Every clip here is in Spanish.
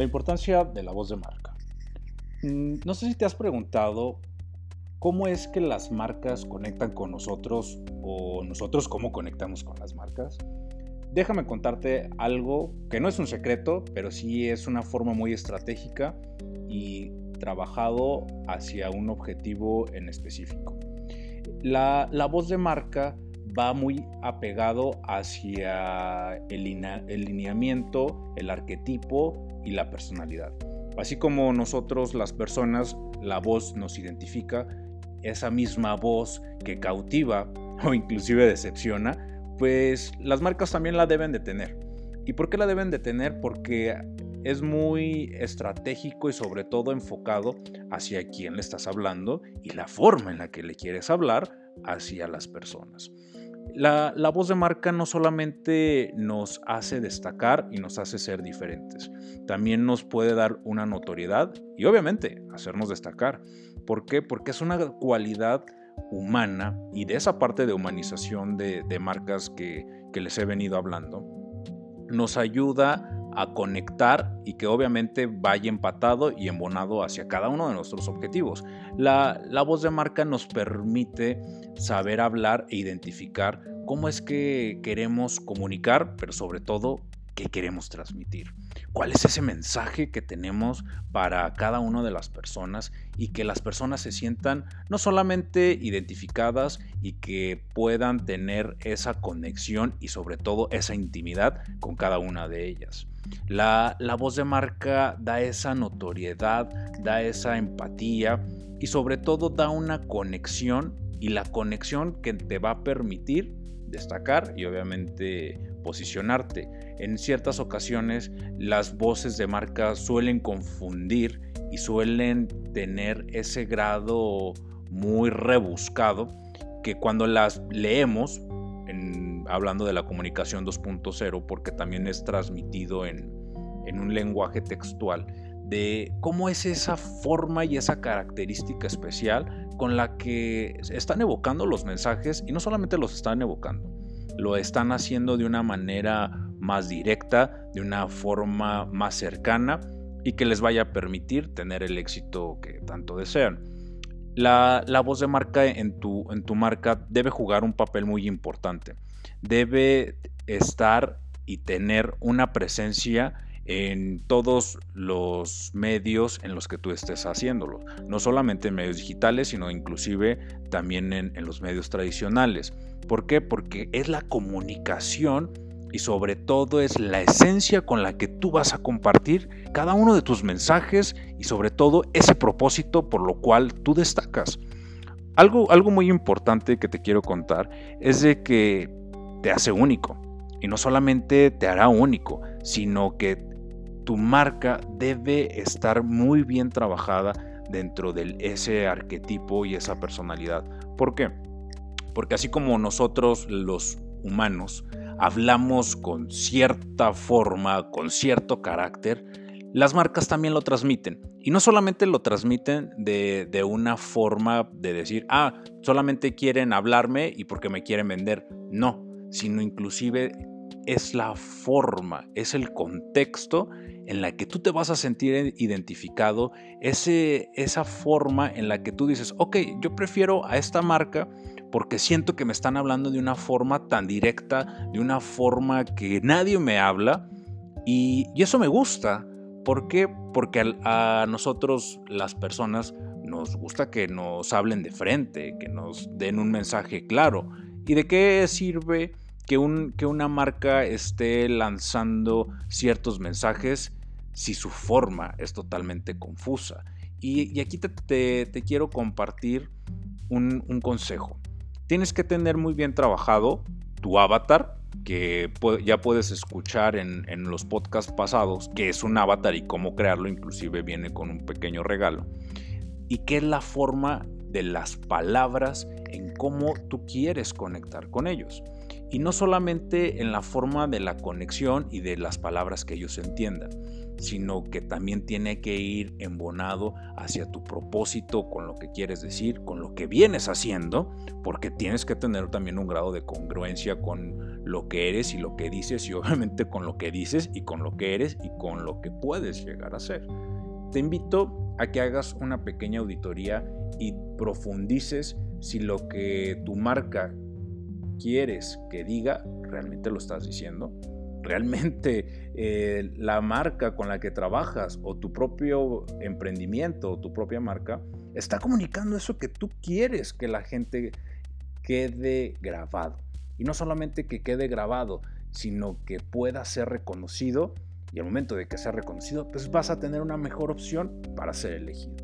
La importancia de la voz de marca. Mm, no sé si te has preguntado cómo es que las marcas conectan con nosotros o nosotros cómo conectamos con las marcas. Déjame contarte algo que no es un secreto, pero sí es una forma muy estratégica y trabajado hacia un objetivo en específico. La, voz de marca va muy apegado hacia el, lineamiento, el arquetipo y la personalidad. Así como nosotros las personas, la voz nos identifica, esa misma voz que cautiva o inclusive decepciona, pues las marcas también la deben de tener. ¿Y por qué la deben de tener? Porque es muy estratégico y sobre todo enfocado hacia quién le estás hablando y la forma en la que le quieres hablar hacia las personas. La, voz de marca no solamente nos hace destacar y nos hace ser diferentes, también nos puede dar una notoriedad y obviamente hacernos destacar. ¿Por qué? Porque es una cualidad humana y de esa parte de humanización de, marcas que, que les he venido hablando, nos ayuda a conectar y que obviamente vaya empatado y embonado hacia cada uno de nuestros objetivos. La, voz de marca nos permite saber hablar e identificar cómo es que queremos comunicar, pero sobre todo qué queremos transmitir. ¿Cuál es ese mensaje que tenemos para cada una de las personas y que las personas se sientan no solamente identificadas y que puedan tener esa conexión y sobre todo esa intimidad con cada una de ellas? La, voz de marca da esa notoriedad, da esa empatía y sobre todo da una conexión y la conexión que te va a permitir destacar y obviamente posicionarte. En ciertas ocasiones las voces de marca suelen confundir y suelen tener ese grado muy rebuscado que cuando las leemos hablando de la comunicación 2.0, porque también es transmitido en, un lenguaje textual, de cómo es esa forma y esa característica especial con la que están evocando los mensajes y no solamente los están evocando, lo están haciendo de una manera más directa, de una forma más cercana y que les vaya a permitir tener el éxito que tanto desean. La, voz de marca en tu, en tu marca debe jugar un papel muy importante debe estar y tener una presencia en todos los medios en los que tú estés haciéndolo. No solamente en medios digitales, sino inclusive también en, los medios tradicionales. ¿Por qué? Porque es la comunicación y sobre todo es la esencia con la que tú vas a compartir cada uno de tus mensajes y sobre todo ese propósito por lo cual tú destacas. Algo, algo muy importante que te quiero contar es de que te hace único. Y no solamente te hará único, sino que tu marca debe estar muy bien trabajada dentro de ese arquetipo y esa personalidad. ¿Por qué? Porque así como nosotros los humanos hablamos con cierta forma, con cierto carácter, las marcas también lo transmiten. Y no solamente lo transmiten de, de, una forma de decir, ah, solamente quieren hablarme y porque me quieren vender. No, sino inclusive es la forma, es el contexto en la que tú te vas a sentir identificado, ese, esa forma en la que tú dices, ok, yo prefiero a esta marca porque siento que me están hablando de una forma tan directa, de una forma que nadie me habla, y, eso me gusta. ¿Por qué? Porque a nosotros las personas nos gusta que nos hablen de frente, que nos den un mensaje claro. ¿Y de qué sirve que, un, que una marca esté lanzando ciertos mensajes si su forma es totalmente confusa? Y, aquí te, quiero compartir un, consejo. Tienes que tener muy bien trabajado tu avatar, que ya puedes escuchar en, en, los podcasts pasados, que es un avatar y cómo crearlo, inclusive viene con un pequeño regalo. Y qué es la forma de las palabras en cómo tú quieres conectar con ellos. Y no solamente en la forma de la conexión y de las palabras que ellos entiendan, sino que también tiene que ir embonado hacia tu propósito, con lo que quieres decir, con lo que vienes haciendo, porque tienes que tener también un grado de congruencia con lo que eres y lo que dices, y obviamente con lo que dices y con lo que eres y con lo que puedes llegar a ser. Te invito a que hagas una pequeña auditoría y profundices si lo que tu marca quieres que diga, realmente lo estás diciendo. Realmente eh, la marca con la que trabajas o tu propio emprendimiento o tu propia marca está comunicando eso que tú quieres que la gente quede grabado. Y no solamente que quede grabado, sino que pueda ser reconocido y al momento de que sea reconocido, pues vas a tener una mejor opción para ser elegido.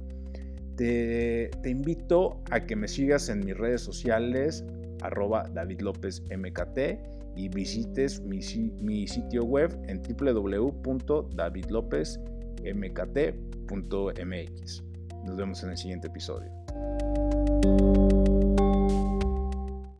Te, te, invito a que me sigas en mis redes sociales, arroba David López MKT y visites mi, mi sitio web en www.davidlopezmkt.mx. Nos vemos en el siguiente episodio.